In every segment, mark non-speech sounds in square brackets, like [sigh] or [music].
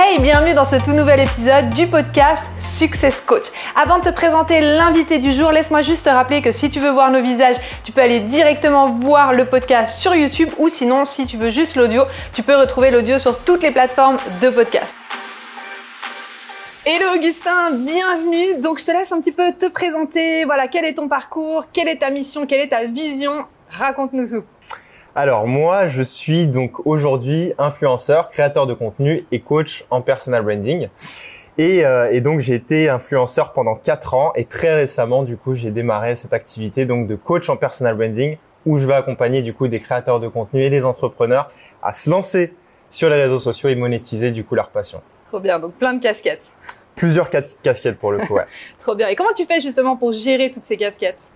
Hey, bienvenue dans ce tout nouvel épisode du podcast Success Coach. Avant de te présenter l'invité du jour, laisse-moi juste te rappeler que si tu veux voir nos visages, tu peux aller directement voir le podcast sur YouTube ou sinon, si tu veux juste l'audio, tu peux retrouver l'audio sur toutes les plateformes de podcast. Hello Augustin, bienvenue. Donc je te laisse un petit peu te présenter. Voilà, quel est ton parcours, quelle est ta mission, quelle est ta vision? Raconte-nous tout. Alors moi, je suis donc aujourd'hui influenceur, créateur de contenu et coach en personal branding. Et, euh, donc j'ai été influenceur pendant quatre ans et très récemment du coup j'ai démarré cette activité donc de coach en personal branding où je vais accompagner du coup des créateurs de contenu et des entrepreneurs à se lancer sur les réseaux sociaux et monétiser du coup leur passion. Trop bien, donc plein de casquettes. Plusieurs casquettes pour le coup, ouais. [laughs] Trop bien. Et comment tu fais justement pour gérer toutes ces casquettes?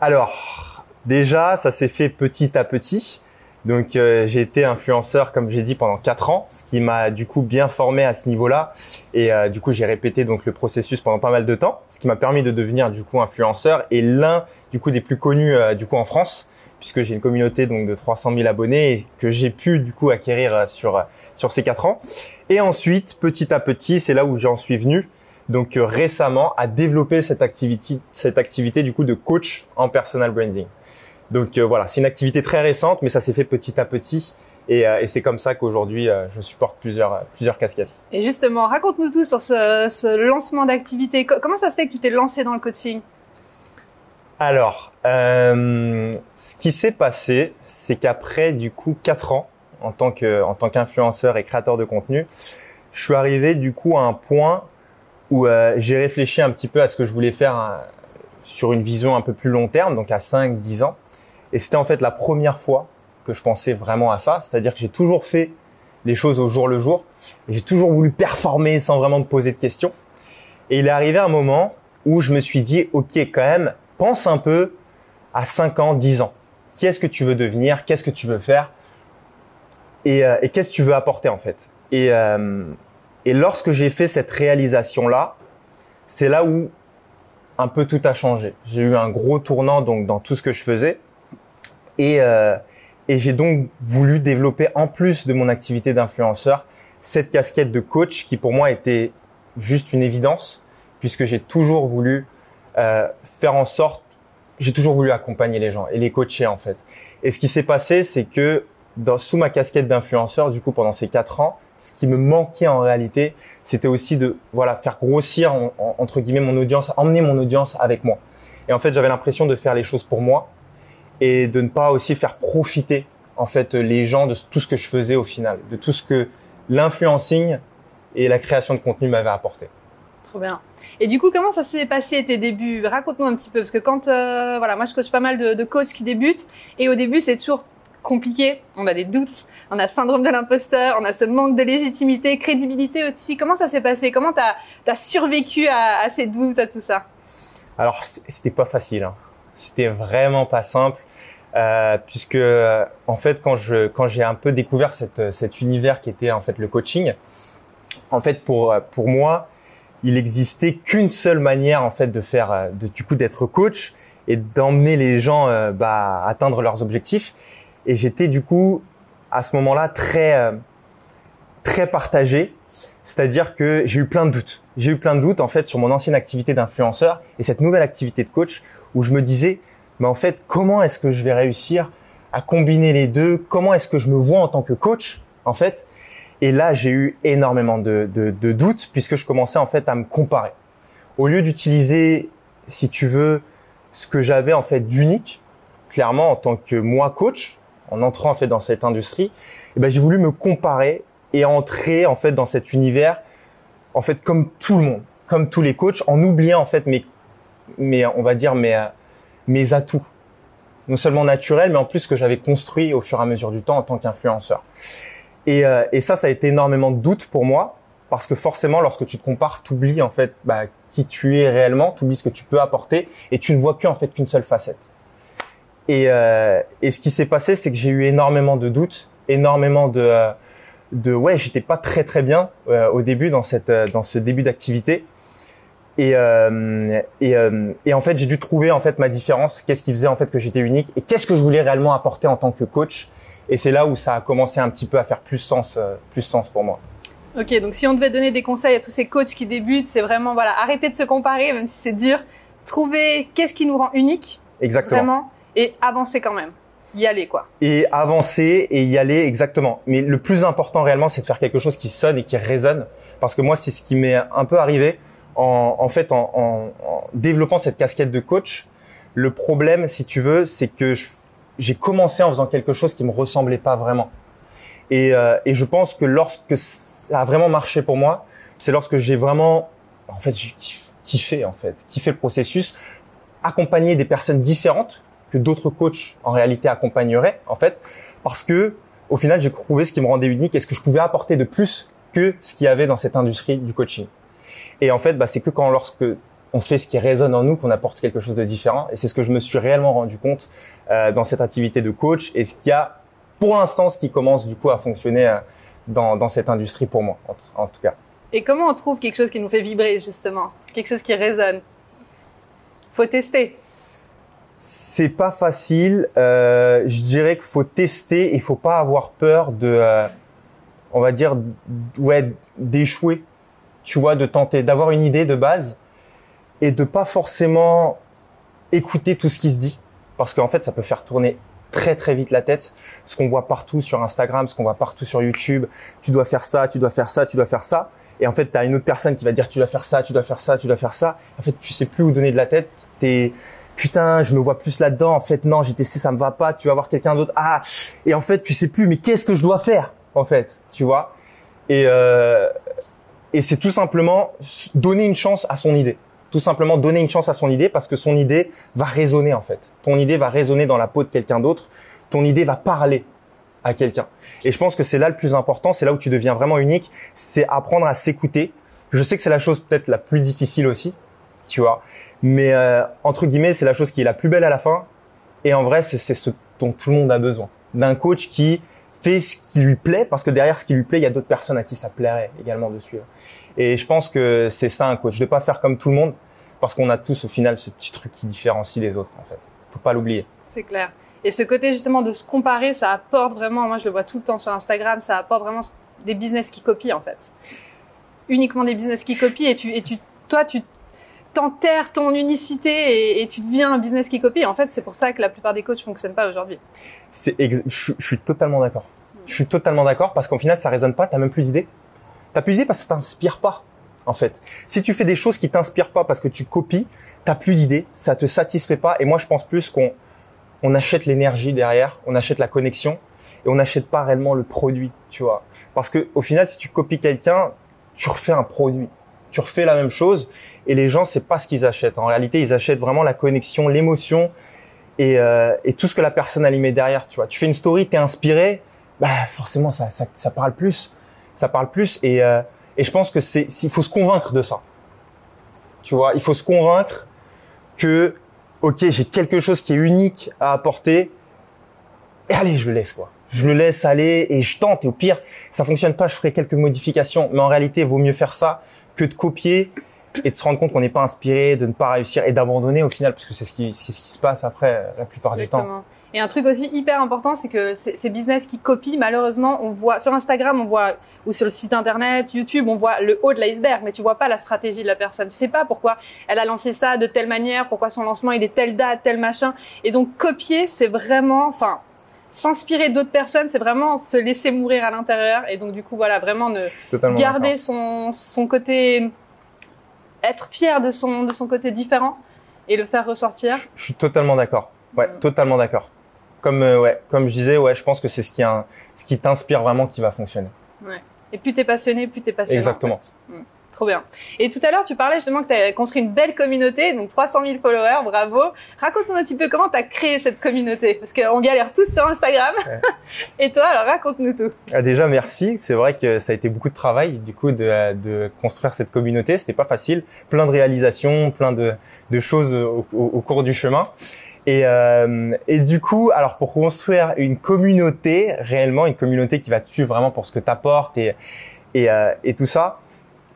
Alors, Déjà, ça s'est fait petit à petit. Donc euh, j'ai été influenceur, comme j'ai dit, pendant quatre ans, ce qui m'a du coup bien formé à ce niveau-là. Et euh, du coup, j'ai répété donc le processus pendant pas mal de temps, ce qui m'a permis de devenir du coup influenceur et l'un du coup des plus connus euh, du coup en France, puisque j'ai une communauté donc de 300 000 abonnés et que j'ai pu du coup acquérir sur sur ces quatre ans. Et ensuite, petit à petit, c'est là où j'en suis venu. Donc récemment, à développer cette activité, cette activité du coup de coach en personal branding. Donc euh, voilà, c'est une activité très récente, mais ça s'est fait petit à petit. Et, euh, c'est comme ça qu'aujourd'hui, euh, je supporte plusieurs, plusieurs casquettes. Et justement, raconte-nous tout sur ce, lancement d'activité. Comment ça se fait que tu t'es lancé dans le coaching? Alors, ce qui s'est passé, c'est qu'après du coup 4 ans en tant que en tant qu'influenceur et créateur de contenu, je suis arrivé du coup à un point où j'ai réfléchi un petit peu à ce que je voulais faire sur une vision un peu plus long terme, donc à 5-10 ans. Et c'était en fait la première fois que je pensais vraiment à ça. C'est-à-dire que j'ai toujours fait les choses au jour le jour. J'ai toujours voulu performer sans vraiment me poser de questions. Et il est arrivé un moment où je me suis dit, OK, quand même, pense un peu à 5 ans, 10 ans. Qui est-ce que tu veux devenir? Qu'est-ce que tu veux faire? Et, euh, qu'est-ce que tu veux apporter en fait? Et, euh, et lorsque j'ai fait cette réalisation-là, c'est là où un peu tout a changé. J'ai eu un gros tournant donc dans tout ce que je faisais. Et, euh, et j'ai donc voulu développer en plus de mon activité d'influenceur cette casquette de coach qui pour moi était juste une évidence puisque j'ai toujours voulu euh, faire en sorte, j'ai toujours voulu accompagner les gens et les coacher en fait. Et ce qui s'est passé, c'est que sous ma casquette d'influenceur, du coup pendant ces quatre ans, ce qui me manquait en réalité, c'était aussi de voilà faire grossir entre guillemets mon audience, emmener mon audience avec moi. Et en fait, j'avais l'impression de faire les choses pour moi et de ne pas aussi faire profiter en fait les gens de tout ce que je faisais au final, de tout ce que l'influencing et la création de contenu m'avaient apporté. Trop bien. Et du coup, comment ça s'est passé tes débuts? Raconte-nous un petit peu, parce que quand, euh, voilà, moi je coach pas mal de, de coachs qui débutent, et au début c'est toujours compliqué, on a des doutes, on a syndrome de l'imposteur, on a ce manque de légitimité, crédibilité aussi. Comment ça s'est passé? Comment tu as, survécu à, à, ces doutes, à tout ça? Alors, c'était pas facile. Hein. C'était vraiment pas simple. Euh, puisque en fait quand je quand j'ai un peu découvert cette, cet univers qui était en fait le coaching, en fait pour pour moi il existait qu'une seule manière en fait de faire de, du coup d'être coach et d'emmener les gens euh, bah, atteindre leurs objectifs. Et j'étais du coup à ce moment-là très euh, très partagé. C'est-à-dire que j'ai eu plein de doutes. J'ai eu plein de doutes en fait sur mon ancienne activité d'influenceur et cette nouvelle activité de coach où je me disais mais en fait, comment est-ce que je vais réussir à combiner les deux? Comment est-ce que je me vois en tant que coach, en fait? Et là, j'ai eu énormément de, doutes puisque je commençais en fait à me comparer. Au lieu d'utiliser, si tu veux, ce que j'avais en fait d'unique, clairement en tant que moi coach, en entrant en fait dans cette industrie, eh ben j'ai voulu me comparer et entrer en fait dans cet univers, en fait comme tout le monde, comme tous les coachs, en oubliant en fait mes, mes on va dire mes mes atouts, non seulement naturels, mais en plus que j'avais construit au fur et à mesure du temps en tant qu'influenceur. Et, euh, et ça, ça a été énormément de doute pour moi, parce que forcément, lorsque tu te compares, tu oublies en fait bah, qui tu es réellement, tu oublies ce que tu peux apporter, et tu ne vois qu'en fait qu'une seule facette. Et, euh, et ce qui s'est passé, c'est que j'ai eu énormément de doutes, énormément de, euh, de ouais, j'étais pas très très bien euh, au début dans cette dans ce début d'activité. Et, euh, et, euh, et, en fait, j'ai dû trouver en fait ma différence. Qu'est-ce qui faisait en fait que j'étais unique et qu'est-ce que je voulais réellement apporter en tant que coach. Et c'est là où ça a commencé un petit peu à faire plus sens, euh, plus sens pour moi. Ok, donc si on devait donner des conseils à tous ces coachs qui débutent, c'est vraiment voilà, arrêter de se comparer, même si c'est dur, trouver qu'est-ce qui nous rend unique, Exactement. vraiment, et avancer quand même, y aller quoi. et avancer et y aller exactement. Mais le plus important réellement, c'est de faire quelque chose qui sonne et qui résonne. Parce que moi, c'est ce qui m'est un peu arrivé en, en fait en, en- en développant cette casquette de coach. Le problème, si tu veux, c'est que j'ai commencé en faisant quelque chose qui me ressemblait pas vraiment. Et, euh, et je pense que lorsque ça a vraiment marché pour moi, c'est lorsque j'ai vraiment, en fait, j'ai kiff- kiffé en fait, kiffé le processus, accompagner des personnes différentes que d'autres coachs en réalité accompagneraient en fait parce que au final j'ai trouvé ce qui me rendait unique et ce que je pouvais apporter de plus que ce qu'il y avait dans cette industrie du coaching et en fait bah, c'est que quand lorsque on fait ce qui résonne en nous qu'on apporte quelque chose de différent et c'est ce que je me suis réellement rendu compte euh, dans cette activité de coach et ce qui a pour l'instant ce qui commence du coup à fonctionner euh, dans, dans cette industrie pour moi en, tout- en tout cas Et comment on trouve quelque chose qui nous fait vibrer justement, quelque chose qui résonne? Faut tester. C'est pas facile. Euh, je dirais qu'il faut tester et il faut pas avoir peur de, euh, on va dire, ouais, d'échouer. Tu vois, de tenter, d'avoir une idée de base et de pas forcément écouter tout ce qui se dit, parce qu'en fait, ça peut faire tourner très très vite la tête. Ce qu'on voit partout sur Instagram, ce qu'on voit partout sur YouTube, tu dois faire ça, tu dois faire ça, tu dois faire ça. Et en fait, tu as une autre personne qui va dire tu dois faire ça, tu dois faire ça, tu dois faire ça. En fait, tu sais plus où donner de la tête. T'es putain, je me vois plus là-dedans. En fait, non, j'ai testé, ça me va pas. Tu vas voir quelqu'un d'autre. Ah, et en fait, tu sais plus. Mais qu'est-ce que je dois faire? En fait, tu vois? Et euh, et c'est tout simplement donner une chance à son idée. Tout simplement donner une chance à son idée parce que son idée va résonner en fait. Ton idée va résonner dans la peau de quelqu'un d'autre. Ton idée va parler à quelqu'un. Et je pense que c'est là le plus important, c'est là où tu deviens vraiment unique, c'est apprendre à s'écouter. Je sais que c'est la chose peut-être la plus difficile aussi, tu vois, mais euh, entre guillemets, c'est la chose qui est la plus belle à la fin. Et en vrai, c'est ce dont tout le monde a besoin. D'un coach qui fait ce qui lui plaît, parce que derrière ce qui lui plaît, il y a d'autres personnes à qui ça plairait également de suivre. Et je pense que c'est ça un coach, de pas faire comme tout le monde, parce qu'on a tous au final ce petit truc qui différencie les autres en fait. Faut pas l'oublier. C'est clair. Et ce côté justement de se comparer, ça apporte vraiment, moi je le vois tout le temps sur Instagram, ça apporte vraiment des business qui copient en fait. Uniquement des business qui copient et tu, et tu, toi tu t'enterres ton unicité et, tu deviens un business qui copie. En fait, c'est pour ça que la plupart des coachs fonctionnent pas aujourd'hui. C'est je, suis totalement d'accord. Je suis totalement d'accord parce qu'au final ça résonne pas, t'as même plus d'idées. T'as plus d'idées parce que ça t'inspire pas en fait. Si tu fais des choses qui t'inspirent pas parce que tu copies, t'as plus d'idées, ça te satisfait pas. Et moi je pense plus qu'on on achète l'énergie derrière, on achète la connexion et on n'achète pas réellement le produit, tu vois. Parce que au final si tu copies quelqu'un, tu refais un produit, tu refais la même chose et les gens c'est pas ce qu'ils achètent. En réalité ils achètent vraiment la connexion, l'émotion et, euh, et tout ce que la personne y met derrière, tu vois. Tu fais une story, t'es inspiré, bah forcément ça, ça, ça parle plus, ça parle plus et, euh, et je pense que c'est, il faut se convaincre de ça. Tu vois, il faut se convaincre que ok j'ai quelque chose qui est unique à apporter et allez je le laisse quoi. Je le laisse aller et je tente et au pire ça fonctionne pas, je ferai quelques modifications, mais en réalité il vaut mieux faire ça que de copier et de se rendre compte qu'on n'est pas inspiré, de ne pas réussir et d'abandonner au final parce que c'est ce qui, ce qui se passe après euh, la plupart du temps. Et un truc aussi hyper important, c'est que ces ces business qui copient, malheureusement, on voit sur Instagram, on voit ou sur le site internet, YouTube, on voit le haut de l'iceberg, mais tu vois pas la stratégie de la personne. Tu sais pas pourquoi elle a lancé ça de telle manière, pourquoi son lancement il est telle date, tel machin. Et donc copier, c'est vraiment, enfin, s'inspirer d'autres personnes, c'est vraiment se laisser mourir à l'intérieur. Et donc du coup, voilà, vraiment ne Totalement garder son son côté, être fier de son de son côté différent et le faire ressortir. Je suis totalement d'accord. Ouais, Mm. totalement d'accord. Comme euh, ouais, comme je disais, ouais, je pense que c'est ce qui a, ce qui t'inspire vraiment qui va fonctionner. Et plus t'es passionné, plus t'es passionné. Exactement. Trop bien. Et tout à l'heure, tu parlais justement que tu as construit une belle communauté, donc 300 000 followers, bravo. Raconte-nous un petit peu comment tu as créé cette communauté, parce qu'on galère tous sur Instagram. Ouais. [laughs] Et toi, alors raconte-nous tout. Ah, déjà, merci. C'est vrai que ça a été beaucoup de travail, du coup, de, de construire cette communauté. C'était pas facile. Plein de réalisations, plein de, de choses au, au- au cours du chemin. Et, euh, et du coup, alors pour construire une communauté, réellement une communauté qui va te suivre vraiment pour ce que tu apportes et, et, euh, et tout ça,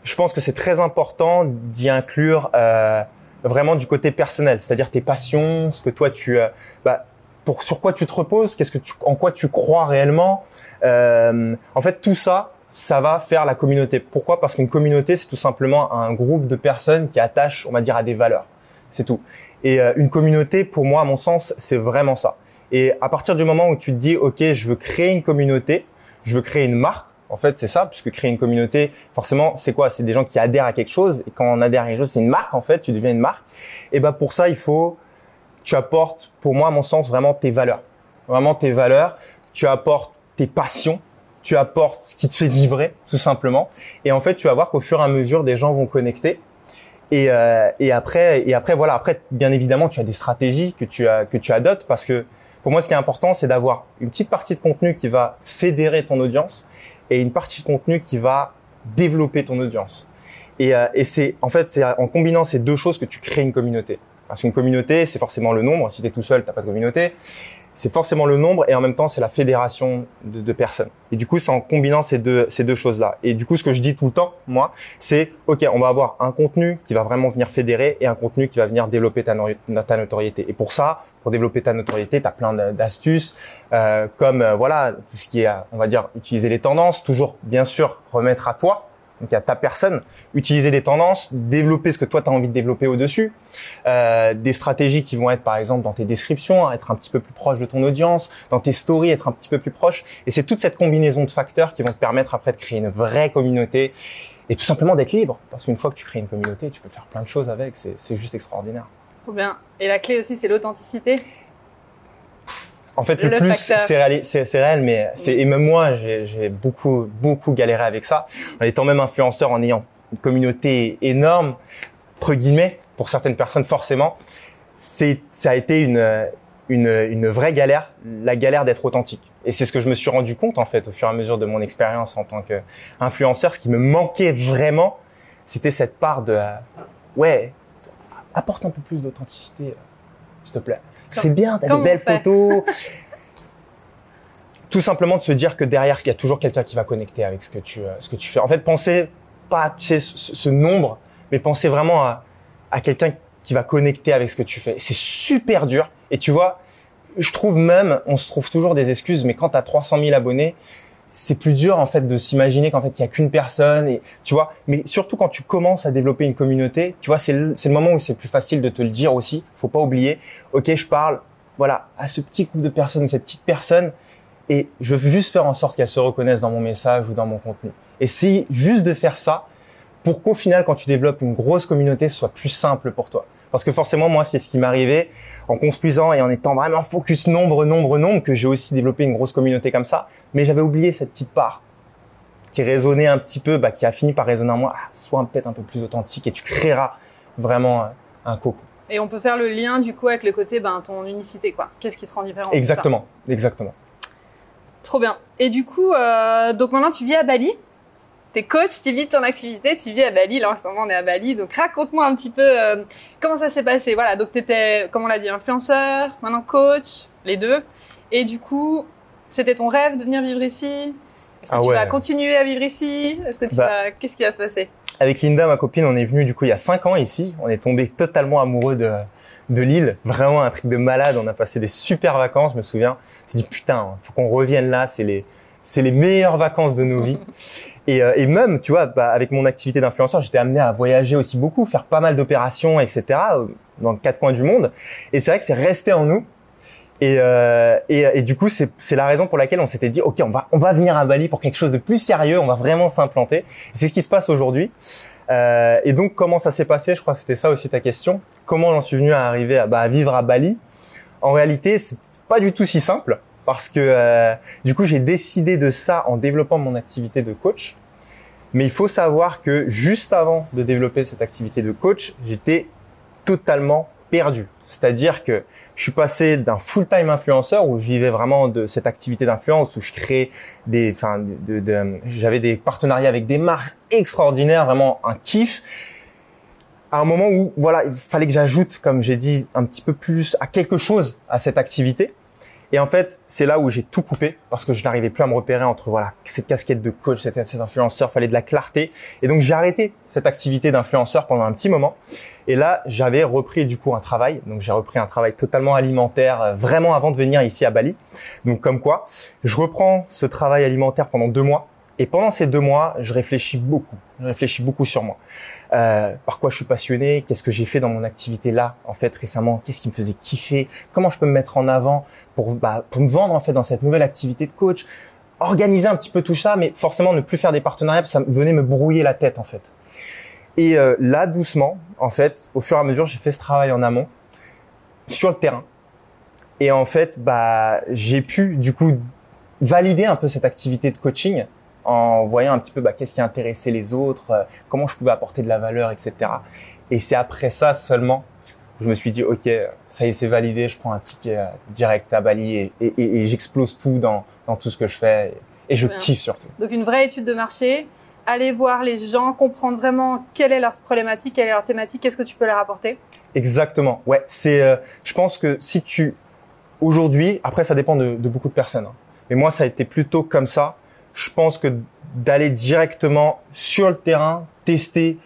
je pense que c'est très important d'y inclure euh, vraiment du côté personnel, c'est-à-dire tes passions, ce que toi tu, euh, bah, pour sur quoi tu te reposes, qu'est-ce que tu, en quoi tu crois réellement. Euh, en fait, tout ça, ça va faire la communauté. Pourquoi? Parce qu'une communauté, c'est tout simplement un groupe de personnes qui attachent, on va dire, à des valeurs. C'est tout. Et euh, une communauté, pour moi, à mon sens, c'est vraiment ça. Et à partir du moment où tu te dis, ok, je veux créer une communauté, je veux créer une marque, en fait, c'est ça, puisque créer une communauté, forcément, c'est quoi? C'est des gens qui adhèrent à quelque chose. Et quand on adhère à quelque chose, c'est une marque, en fait, tu deviens une marque. Et ben pour ça, il faut, tu apportes, pour moi, à mon sens, vraiment tes valeurs. Vraiment tes valeurs. Tu apportes tes passions. Tu apportes ce qui te fait vibrer, tout simplement. Et en fait, tu vas voir qu'au fur et à mesure, des gens vont connecter. Et, euh, et après, et après, voilà. Après, bien évidemment, tu as des stratégies que tu as que tu adoptes parce que pour moi, ce qui est important, c'est d'avoir une petite partie de contenu qui va fédérer ton audience et une partie de contenu qui va développer ton audience. Et, euh, et c'est en fait, c'est en combinant ces deux choses que tu crées une communauté. Parce qu'une communauté, c'est forcément le nombre. Si tu es tout seul, t'as pas de communauté c'est forcément le nombre et en même temps c'est la fédération de, de, personnes. Et du coup, c'est en combinant ces deux ces deux choses-là. Et du coup, ce que je dis tout le temps, moi, c'est ok, on va avoir un contenu qui va vraiment venir fédérer et un contenu qui va venir développer ta, ta notoriété. Et pour ça, pour développer ta notoriété, tu as plein d'astuces euh, comme euh, voilà tout ce qui est, on va dire, utiliser les tendances, toujours bien sûr remettre à toi donc à ta personne, utiliser des tendances, développer ce que toi tu as envie de développer au-dessus, euh, des stratégies qui vont être par exemple dans tes descriptions, être un petit peu plus proche de ton audience, dans tes stories, être un petit peu plus proche. Et c'est toute cette combinaison de facteurs qui vont te permettre après de créer une vraie communauté et tout simplement d'être libre. Parce qu'une fois que tu crées une communauté, tu peux faire plein de choses avec, c'est juste extraordinaire. Bien. Et la clé aussi, c'est l'authenticité en fait, le, plus, c'est réel, mais c'est et même moi, j'ai beaucoup, beaucoup galéré avec ça. En étant même influenceur, en ayant une communauté énorme, entre guillemets, pour certaines personnes, forcément, c'est, ça a été une, une, une vraie galère, la galère d'être authentique. Et c'est ce que je me suis rendu compte, en fait, au fur et à mesure de mon expérience en tant qu'influenceur. Ce qui me manquait vraiment, c'était cette part de, ouais, apporte un peu plus d'authenticité, s'il te plaît. C'est bien, t'as des belles photos. [laughs] Tout simplement de se dire que derrière, il y a toujours quelqu'un qui va connecter avec ce que tu, euh, ce que tu fais. En fait, pensez pas, tu sais, ce, nombre, mais pensez vraiment à, à quelqu'un qui va connecter avec ce que tu fais. C'est super dur. Et tu vois, je trouve même, on se trouve toujours des excuses, mais quand tu as 300 000 abonnés, c'est plus dur en fait de s'imaginer qu'en fait il y a qu'une personne et tu vois mais surtout quand tu commences à développer une communauté tu vois c'est le, le moment où c'est plus facile de te le dire aussi. Faut pas oublier ok je parle voilà à ce petit groupe de personnes cette petite personne et je veux juste faire en sorte qu'elle se reconnaisse dans mon message ou dans mon contenu. Et juste de faire ça pour qu'au final quand tu développes une grosse communauté ce soit plus simple pour toi. Parce que forcément moi c'est ce qui m'arrivait en construisant et en étant vraiment focus nombre, nombre, nombre, que j'ai aussi développé une grosse communauté comme ça. Mais j'avais oublié cette petite part qui résonnait un petit peu, bah, qui a fini par résonner en moi. Ah, sois peut-être un peu plus authentique et tu créeras vraiment euh, un coco. Et on peut faire le lien du coup avec le côté, ben, ton unicité, quoi. Qu'est-ce qui te rend différent Exactement, exactement. Trop bien. Et du coup, euh, donc maintenant tu vis à Bali? T'es coach, tu vis ton activité, tu vis à Bali. Là, en ce moment, on est à Bali. Donc, raconte-moi un petit peu euh, comment ça s'est passé. Voilà, donc tu étais, comme on l'a dit, influenceur, maintenant coach, les deux. Et du coup, c'était ton rêve de venir vivre ici? Est-ce que ah tu vas continuer à vivre ici? Est-ce que tu bah. Qu'est-ce qui va se passer? Avec Linda, ma copine, on est venu du coup il y a cinq ans ici. On est tombé totalement amoureux de de l'île, vraiment un truc de malade. On a passé des super vacances, je me souviens. C'est dit putain, faut qu'on revienne là. C'est les c'est les meilleures vacances de nos vies. [laughs] Et, euh, et même, tu vois, bah, avec mon activité d'influenceur, j'étais amené à voyager aussi beaucoup, faire pas mal d'opérations, etc. Euh, dans quatre coins du monde. Et c'est vrai que c'est resté en nous. Et, euh, et, du coup, c'est la raison pour laquelle on s'était dit, ok, on va on va venir à Bali pour quelque chose de plus sérieux, on va vraiment s'implanter. C'est ce qui se passe aujourd'hui. Euh, et donc, comment ça s'est passé? Je crois que c'était ça aussi ta question. Comment j'en suis venu à arriver à, bah, à vivre à Bali? En réalité, c'est pas du tout si simple parce que euh, du coup j'ai décidé de ça en développant mon activité de coach. Mais il faut savoir que juste avant de développer cette activité de coach, j'étais totalement perdu. C'est-à-dire que je suis passé d'un full-time influenceur où je vivais vraiment de cette activité d'influence où je créais des, enfin, de, de, j'avais des partenariats avec des marques extraordinaires, vraiment un kiff. À un moment où, voilà, il fallait que j'ajoute, comme j'ai dit, un petit peu plus à quelque chose à cette activité. Et en fait, c'est là où j'ai tout coupé parce que je n'arrivais plus à me repérer entre voilà cette casquette de coach, cet, cet influenceur, fallait de la clarté. Et donc j'ai arrêté cette activité d'influenceur pendant un petit moment. Et là, j'avais repris du coup un travail. Donc j'ai repris un travail totalement alimentaire, euh, vraiment avant de venir ici à Bali. Donc comme quoi, je reprends ce travail alimentaire pendant deux mois. Et pendant ces deux mois, je réfléchis beaucoup. Je réfléchis beaucoup sur moi. Euh, par quoi je suis passionné, qu'est-ce que j'ai fait dans mon activité là, en fait, récemment, qu'est-ce qui me faisait kiffer, comment je peux me mettre en avant pour, bah, pour me vendre, en fait, dans cette nouvelle activité de coach, organiser un petit peu tout ça, mais forcément ne plus faire des partenariats, ça venait me brouiller la tête, en fait. Et euh, là, doucement, en fait, au fur et à mesure, j'ai fait ce travail en amont, sur le terrain. Et en fait, bah, j'ai pu, du coup, valider un peu cette activité de coaching en voyant un petit peu bah, qu'est-ce qui intéressait les autres, euh, comment je pouvais apporter de la valeur, etc. Et c'est après ça seulement que je me suis dit, ok, ça y est, c'est validé, je prends un ticket euh, direct à Bali et, et, et, j'explose tout dans, dans, tout ce que je fais et, je kiffe surtout. Donc une vraie étude de marché, aller voir les gens, comprendre vraiment quelle est leur problématique, quelle est leur thématique, qu'est-ce que tu peux leur apporter? Exactement. Ouais, c'est. Euh, je pense que si tu aujourd'hui, après ça dépend de, de beaucoup de personnes, hein, mais moi ça a été plutôt comme ça je pense que d'aller directement sur le terrain, tester,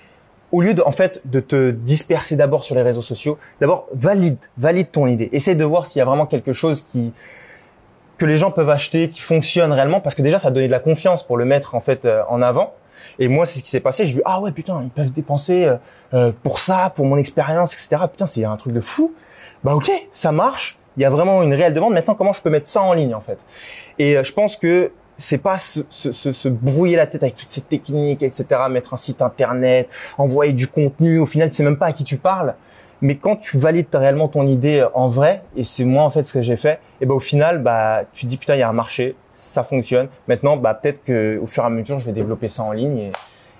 au lieu de, en fait, de te disperser d'abord sur les réseaux sociaux, d'abord valide, valide ton idée. Essaye de voir s'il y a vraiment quelque chose qui, que les gens peuvent acheter, qui fonctionne réellement, parce que déjà, ça donné de la confiance pour le mettre, en fait, euh, en avant. Et moi, c'est ce qui s'est passé. J'ai vu, ah ouais, putain, ils peuvent dépenser euh, euh, pour ça, pour mon expérience, etc. Putain, c'est un truc de fou. Bah ok, ça marche. Il y a vraiment une réelle demande. Maintenant, comment je peux mettre ça en ligne, en fait? Et je pense que c'est pas se, se, se, brouiller la tête avec toutes ces techniques, etc. Mettre un site internet, envoyer du contenu. Au final, tu sais même pas à qui tu parles. Mais quand tu valides réellement ton idée en vrai, et c'est moi en fait ce que j'ai fait, et ben au final, bah tu te dis putain il y a un marché, ça fonctionne. Maintenant, bah peut-être que au fur et à mesure, je vais développer ça en ligne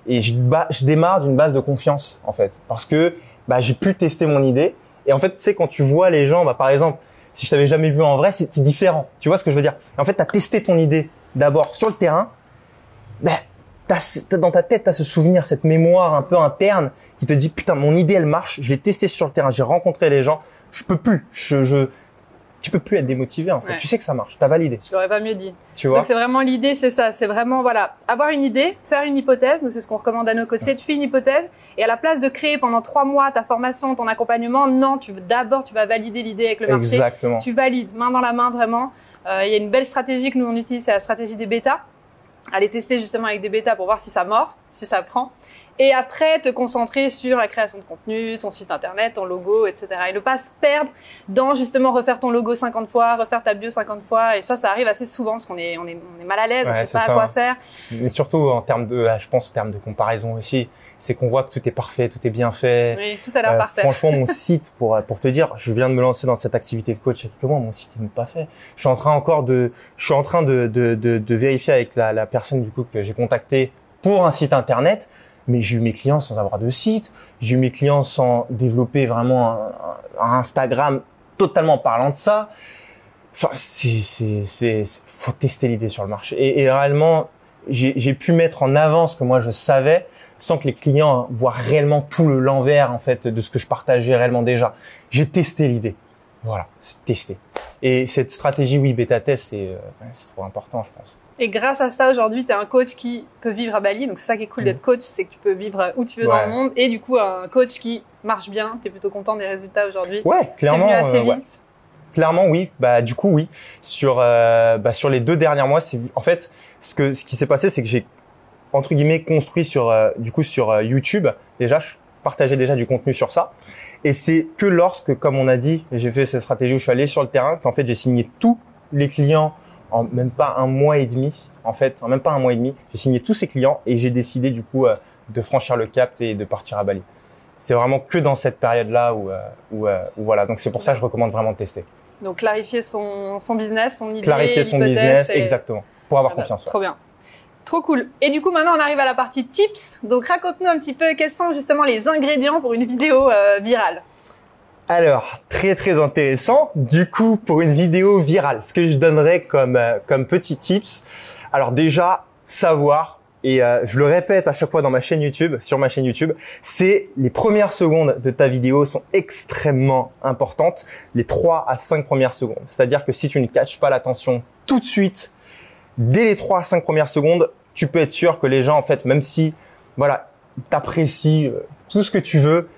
et, je, démarre d'une base de confiance en fait, parce que bah j'ai pu tester mon idée. Et en fait, tu sais quand tu vois les gens, bah par exemple, si je t'avais jamais vu en vrai, c'est différent. Tu vois ce que je veux dire? En fait, tu as testé ton idée d'abord sur le terrain, ben, dans ta tête, tu as ce souvenir, cette mémoire un peu interne qui te dit putain, mon idée elle marche, je l'ai testé sur le terrain, j'ai rencontré les gens, je peux plus, je, je tu peux plus être démotivé en fait. Tu sais que ça marche, tu as validé. Je l'aurais pas mieux dit. Tu vois. Donc c'est vraiment l'idée, c'est ça, c'est vraiment voilà, avoir une idée, faire une hypothèse. Nous c'est ce qu'on recommande à nos coachés. Tu fais une hypothèse et à la place de créer pendant trois mois ta formation, ton accompagnement, non, tu d'abord tu vas valider l'idée avec le marché. Exactement. Tu valides main dans la main vraiment. Euh, il y a une belle stratégie que nous on utilise, c'est la stratégie des bêtas. Aller tester justement avec des bêtas pour voir si ça mord, si ça prend. Et après, te concentrer sur la création de contenu, ton site internet, ton logo, etc. Et ne pas se perdre dans justement refaire ton logo 50 fois, refaire ta bio 50 fois. Et ça, ça arrive assez souvent parce qu'on est, on est, on est mal à l'aise, on sait pas à quoi faire. Mais surtout en termes de, je pense, en termes de comparaison aussi c'est qu'on voit que tout est parfait, tout est bien fait. Oui, tout a l'air euh, parfait. Franchement, mon [laughs] site, pour pour te dire, je viens de me lancer dans cette activité de coach il y a quelques mois, mon site n'est pas fait. Je suis en train encore de, je suis en train de de, de, de vérifier avec la, la personne du coup que j'ai contacté pour un site internet, mais j'ai eu mes clients sans avoir de site, j'ai eu mes clients sans développer vraiment un, Instagram totalement parlant de ça. Enfin, c'est c'est c'est faut tester l'idée sur le marché. Et, et réellement, j'ai pu mettre en avant ce que moi je savais sans que les clients voient réellement tout le l'envers en fait de ce que je partageais réellement déjà. J'ai testé l'idée. Voilà, c'est testé. Et cette stratégie, oui, bêta test, c'est euh, trop important, je pense. Et grâce à ça, aujourd'hui, tu es un coach qui peut vivre à Bali. Donc, c'est ça qui est cool mm. d'être coach, c'est que tu peux vivre où tu veux dans le monde. Et du coup, un coach qui marche bien. Tu es plutôt content des résultats aujourd'hui. Ouais, clairement. C'est assez euh, vite. Clairement, oui. Bah, du coup, oui. Sur, euh, bah, sur les deux derniers mois, c'est en fait ce que ce qui s'est passé, c'est que j'ai entre guillemets construit sur euh, du coup sur euh, YouTube. Déjà, je partageais déjà du contenu sur ça. Et c'est que lorsque, comme on a dit, j'ai fait cette stratégie où je suis allé sur le terrain, qu'en fait j'ai signé tous les clients en même pas un mois et demi. En fait, en même pas un mois et demi, j'ai signé tous ces clients et j'ai décidé du coup euh, de franchir le cap et de partir à Bali. C'est vraiment que dans cette période-là où, où, où, voilà. Donc c'est pour ça que je recommande vraiment de tester. Donc clarifier son, son business, son idée, clarifier son business, exactement, pour avoir ah bah, confiance. Trop bien. Trop cool. Et du coup, maintenant, on arrive à la partie tips. Donc, raconte-nous un petit peu quels sont justement les ingrédients pour une vidéo euh, virale. Alors, très très intéressant. Du coup, pour une vidéo virale, ce que je donnerais comme euh, comme petit tips, alors déjà savoir et euh, je le répète à chaque fois dans ma chaîne YouTube, sur ma chaîne YouTube, c'est les premières secondes de ta vidéo sont extrêmement importantes, les 3 à 5 premières secondes. C'est-à-dire que si tu ne catches pas l'attention tout de suite, dès les 3 à 5 premières secondes, tu peux être sûr que les gens, en fait, même si, voilà, t'apprécient euh, tout ce que tu veux,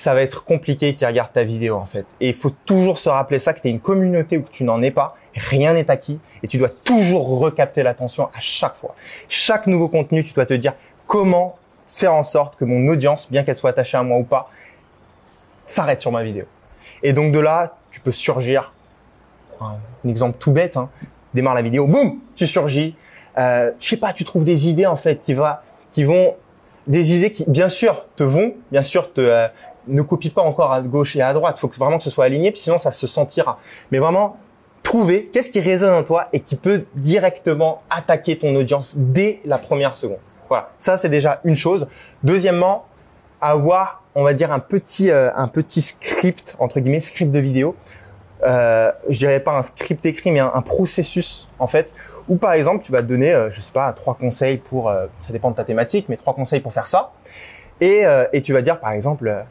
ça va être compliqué qu'ils regardent ta vidéo en fait. Et il faut toujours se rappeler ça, que tu es une communauté ou que tu n'en es pas, rien n'est acquis et tu dois toujours recapter l'attention à chaque fois. Chaque nouveau contenu, tu dois te dire comment faire en sorte que mon audience, bien qu'elle soit attachée à moi ou pas, s'arrête sur ma vidéo. Et donc de là, tu peux surgir. Un, exemple tout bête, hein, démarre la vidéo, boum, tu surgis. Euh, je sais pas, tu trouves des idées en fait qui va, qui vont, des idées qui bien sûr te vont, bien sûr te, euh, ne copie pas encore à gauche et à droite. Il faut que vraiment que ce soit aligné, puis sinon ça se sentira. Mais vraiment, trouver qu'est-ce qui résonne en toi et qui peut directement attaquer ton audience dès la première seconde. Voilà, ça c'est déjà une chose. Deuxièmement, avoir, on va dire un petit, euh, un petit script entre guillemets, script de vidéo. Euh, je dirais pas un script écrit, mais un, processus en fait, où par exemple tu vas te donner, euh, je sais pas, trois conseils pour, ça dépend de ta thématique, mais trois conseils pour faire ça. Et tu vas dire par exemple,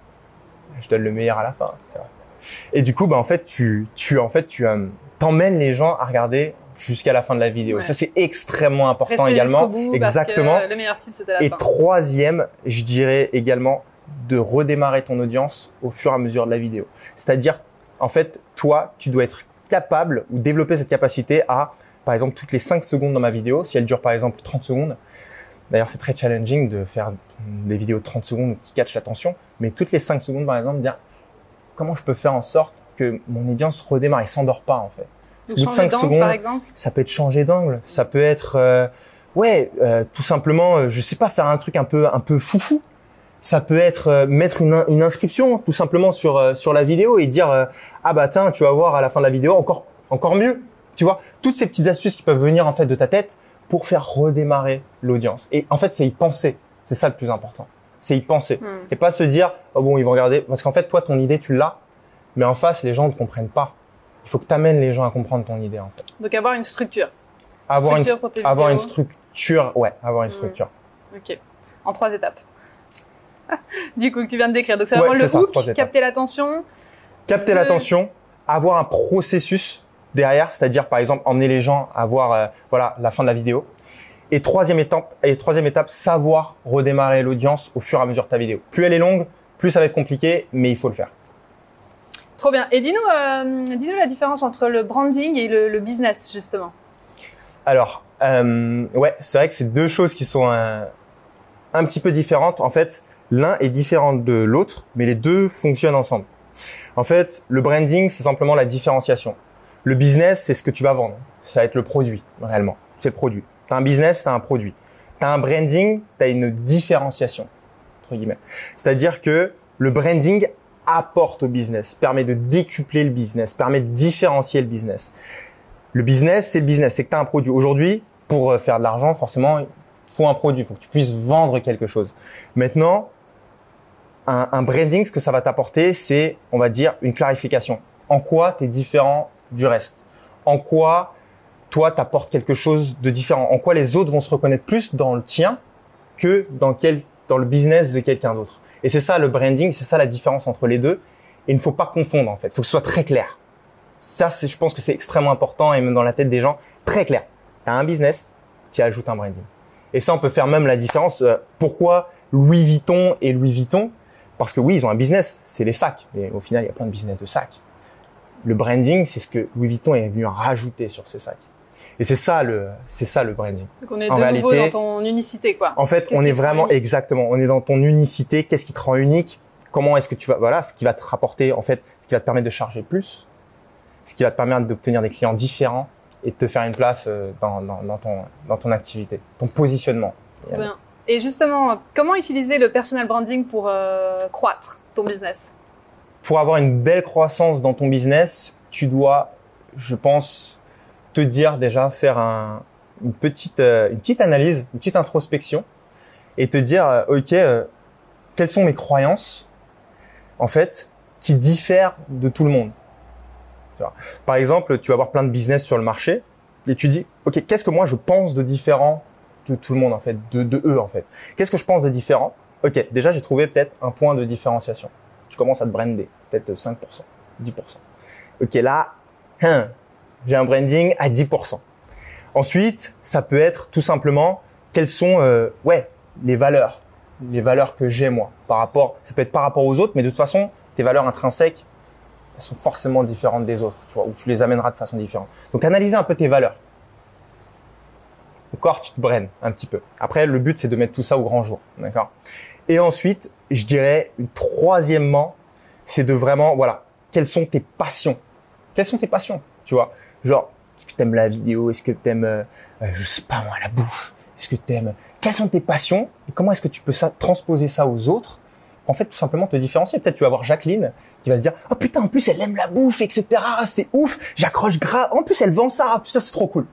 je donne le meilleur à la fin. Et du coup, bah en fait, tu, tu en fait, tu euh, t'emmènes les gens à regarder jusqu'à la fin de la vidéo. Ça c'est extrêmement important également. Bout Exactement. Parce que le meilleur type c'était la Et fin. troisième, je dirais également de redémarrer ton audience au fur et à mesure de la vidéo. C'est-à-dire, en fait, toi, tu dois être capable ou développer cette capacité à, par exemple, toutes les 5 secondes dans ma vidéo, si elle dure par exemple 30 secondes, D'ailleurs, c'est très challenging de faire des vidéos de 30 secondes qui catchent l'attention, mais toutes les 5 secondes, par exemple, dire comment je peux faire en sorte que mon audience redémarre et s'endort pas, en fait? Donc, Au bout de changer cinq d'angle, secondes, par exemple. Ça peut être changer d'angle, ça peut être, euh, ouais, euh, tout simplement, euh, je sais pas, faire un truc un peu, un peu foufou. Ça peut être euh, mettre une, une inscription tout simplement sur euh, sur la vidéo et dire euh, ah bah tiens tu vas voir à la fin de la vidéo encore encore mieux tu vois? Toutes ces petites astuces qui peuvent venir en fait de ta tête pour faire redémarrer l'audience et en fait c'est y penser c'est ça le plus important c'est y penser Hmm. et pas se dire oh bon ils vont regarder parce qu'en fait toi ton idée tu l'as mais en face les gens ne comprennent pas il faut que tu amènes les gens à comprendre ton idée en fait Donc avoir une structure. avoir une Structure pour tes avoir une structure ouais avoir une Hmm. structure Ok. En trois étapes. [laughs] du coup, que tu viens de décrire. Donc c'est Ouais, vraiment c'est le hook, capter l'attention. capter Deux. l'attention, avoir un processus derrière, c'est-à-dire par exemple emmener les gens à voir euh, voilà la fin de la vidéo. Et troisième étape, et troisième étape, savoir redémarrer l'audience au fur et à mesure de ta vidéo. Plus elle est longue, plus ça va être compliqué, mais il faut le faire. Trop bien. Et dis-nous, euh, dis-nous la différence entre le branding et le, le business justement. Alors, euh, ouais, c'est vrai que c'est deux choses qui sont un, un petit peu différentes. En fait, l'un est différent de l'autre, mais les deux fonctionnent ensemble. En fait, le branding, c'est simplement la différenciation. Le business, c'est ce que tu vas vendre. Ça va être le produit, réellement. C'est le produit. Tu as un business, tu as un produit. Tu as un branding, tu as une différenciation, entre guillemets. C'est-à-dire que le branding apporte au business, permet de décupler le business, permet de différencier le business. Le business, c'est le business, c'est que tu as un produit. Aujourd'hui, pour euh, faire de l'argent, forcément, il faut un produit, il faut que tu puisses vendre quelque chose. Maintenant, un, un branding, ce que ça va t'apporter, c'est, on va dire, une clarification. En quoi tu es différent du reste En quoi toi, t'apportes quelque chose de différent? En quoi les autres vont se reconnaître plus dans le tien que dans, quel, dans le business de quelqu'un d'autre? Et c'est ça le branding, c'est ça la différence entre les deux. Il ne faut pas confondre, en fait. Il faut que ce soit très clair. Ça, je pense que c'est extrêmement important et même dans la tête des gens, très clair. Tu as un business, tu ajoutes un branding. Et ça, on peut faire même la différence. euh, pourquoi Louis Vuitton et Louis Vuitton? Parce que oui, ils ont un business, c'est les sacs. Mais au final, il y a plein de business de sacs. Le branding, c'est ce que Louis Vuitton est venu rajouter sur ses sacs. Et c'est ça le, c'est ça le branding. Donc on est En de nouveau dans ton unicité quoi. En fait, on est vraiment exactement, on est dans ton unicité. Qu'est-ce qui te rend unique? Comment est-ce que tu vas, voilà, ce qui va te rapporter, en fait, ce qui va te permettre de charger plus, ce qui va te permettre d'obtenir des clients différents et de te faire une place euh, dans, dans, dans ton, dans ton activité, ton positionnement. Bien. Et justement, comment utiliser le personal branding pour euh, croître ton business? Pour avoir une belle croissance dans ton business, tu dois, je pense, te dire déjà faire un, une petite, euh, une petite analyse, une petite introspection et te dire, euh, ok, euh, quelles sont mes croyances en fait, qui diffèrent de tout le monde. Par exemple, tu vas avoir plein de business sur le marché et tu dis, ok, qu'est-ce que moi je pense de différent de tout le monde en fait, de, de eux en fait? Qu'est-ce que je pense de différent? Ok, déjà j'ai trouvé peut-être un point de différenciation. Commences à te brander, peut-être 5%, 10%. Ok, là, hein, j'ai un branding à 10%. Ensuite, ça peut être tout simplement quelles sont, euh, ouais, les valeurs. les valeurs que j'ai moi par rapport, ça peut être par rapport aux autres, mais de toute façon, tes valeurs intrinsèques, elles sont forcément différentes des autres, tu vois, ou tu les amèneras de façon différente. Donc analyser un peu tes valeurs. D'accord, tu te brennes un petit peu. Après, le but c'est de mettre tout ça au grand jour, d'accord? Et ensuite, je dirais, troisièmement, c'est de vraiment, voilà, quelles sont tes passions? Quelles sont tes passions? Tu vois, genre, est-ce que tu aimes la vidéo? Est-ce que tu aimes, euh, euh, je sais pas moi, la bouffe? Est-ce que tu aimes Quelles sont tes passions? Et comment est-ce que tu peux ça, transposer ça aux autres? En fait, tout simplement te différencier. Peut-être tu vas voir Jacqueline qui va se dire, oh putain, en plus elle aime la bouffe, etc. C'est ouf, j'accroche grave. En plus elle vend ça, ah, putain, c'est trop cool.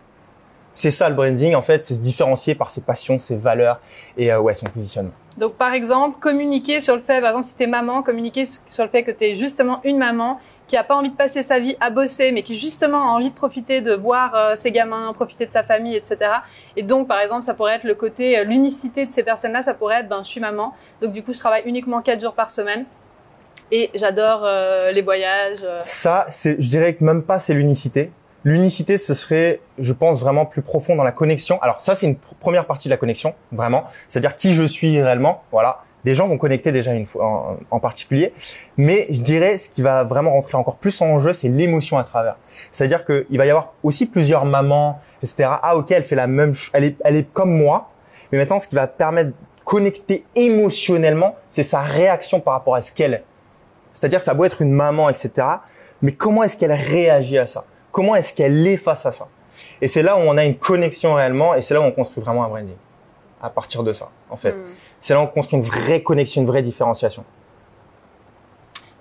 C'est ça le branding, en fait, c'est se différencier par ses passions, ses valeurs et euh, ouais, son positionnement. Donc par exemple, communiquer sur le fait, par exemple si t'es maman, communiquer sur le fait que t'es justement une maman qui a pas envie de passer sa vie à bosser, mais qui justement a envie de profiter de voir euh, ses gamins, profiter de sa famille, etc. Et donc, par exemple, ça pourrait être le côté, euh, l'unicité de ces personnes-là, ça pourrait être, ben, je suis maman, donc du coup, je travaille uniquement quatre jours par semaine. Et j'adore euh, les voyages. Ça, c'est, je dirais que même pas c'est l'unicité. L'unicité, ce serait, je pense, vraiment plus profond dans la connexion. Alors ça, c'est une première partie de la connexion, vraiment. C'est-à-dire qui je suis réellement. Voilà. Des gens vont connecter déjà une fois en, particulier. Mais je dirais, ce qui va vraiment rentrer encore plus en jeu, c'est l'émotion à travers. C'est-à-dire qu'il va y avoir aussi plusieurs mamans, etc. Ah, ok, elle fait la même, elle est, elle est comme moi. Mais maintenant, ce qui va permettre de connecter émotionnellement, c'est sa réaction par rapport à ce qu'elle est. C'est-à-dire, ça doit être une maman, etc. Mais comment est-ce qu'elle réagit à ça? Comment est-ce qu'elle est face à ça? Et c'est là où on a une connexion réellement et c'est là où on construit vraiment un branding. À partir de ça, en fait. Hmm. C'est là où on construit une vraie connexion, une vraie différenciation.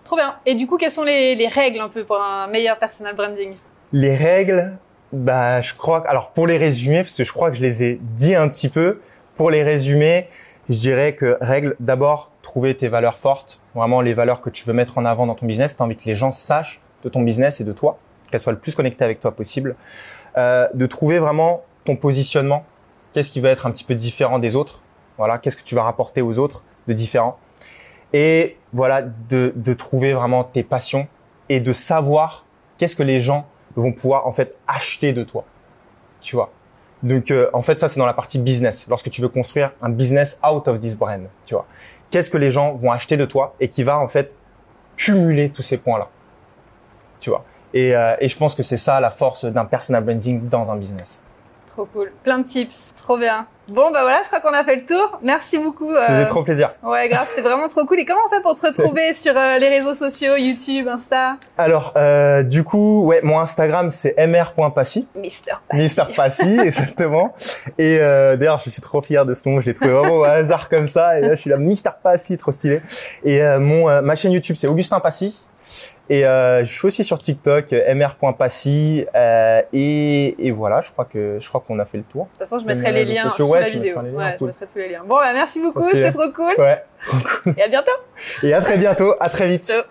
Trop bien. Et du coup, quelles sont les, règles un peu pour un meilleur personal branding? Les règles, bah, je crois. Alors, pour les résumer, parce que je crois que je les ai dit un petit peu. Pour les résumer, je dirais que règle d'abord trouver tes valeurs fortes, vraiment les valeurs que tu veux mettre en avant dans ton business. Tu as envie que les gens sachent de ton business et de toi qu'elle soit le plus connectée avec toi possible, euh, de trouver vraiment ton positionnement, qu'est-ce qui va être un petit peu différent des autres, voilà, qu'est-ce que tu vas rapporter aux autres de différent, et voilà, de, de trouver vraiment tes passions et de savoir qu'est-ce que les gens vont pouvoir en fait acheter de toi, tu vois? Donc euh, en fait ça c'est dans la partie business, lorsque tu veux construire un business out of this brand, tu vois. Qu'est-ce que les gens vont acheter de toi et qui va en fait cumuler tous ces points là, tu vois? Euh, et, je pense que c'est ça la force d'un personal branding dans un business. Trop cool. Plein de tips. Trop bien. Bon, bah voilà, je crois qu'on a fait le tour. Merci beaucoup. Euh... Ça trop plaisir. Ouais, grave, c'était vraiment trop cool. Et comment on fait pour te retrouver [laughs] sur euh, les réseaux sociaux, YouTube, Insta? Alors, euh, du coup, ouais, mon Instagram, c'est mr.passy. Mister Passy. Mister Passy, [laughs] exactement. Et euh, d'ailleurs, je suis trop fier de ce nom. Je l'ai trouvé vraiment au hasard comme ça. Et là, je suis là, Mister Passy, trop stylé. Et mon ma chaîne YouTube, c'est Augustin Passy. Et euh, je suis aussi sur TikTok, mr.passy. Euh, et, et, voilà, je crois que je crois qu'on a fait le tour. De toute façon, je mettrai les liens sous la vidéo. ouais, je mettrai tous les liens. Bon, bah, merci beaucoup, c'était trop cool. Ouais. et à bientôt. [laughs] Et à très bientôt, à très vite. Ciao.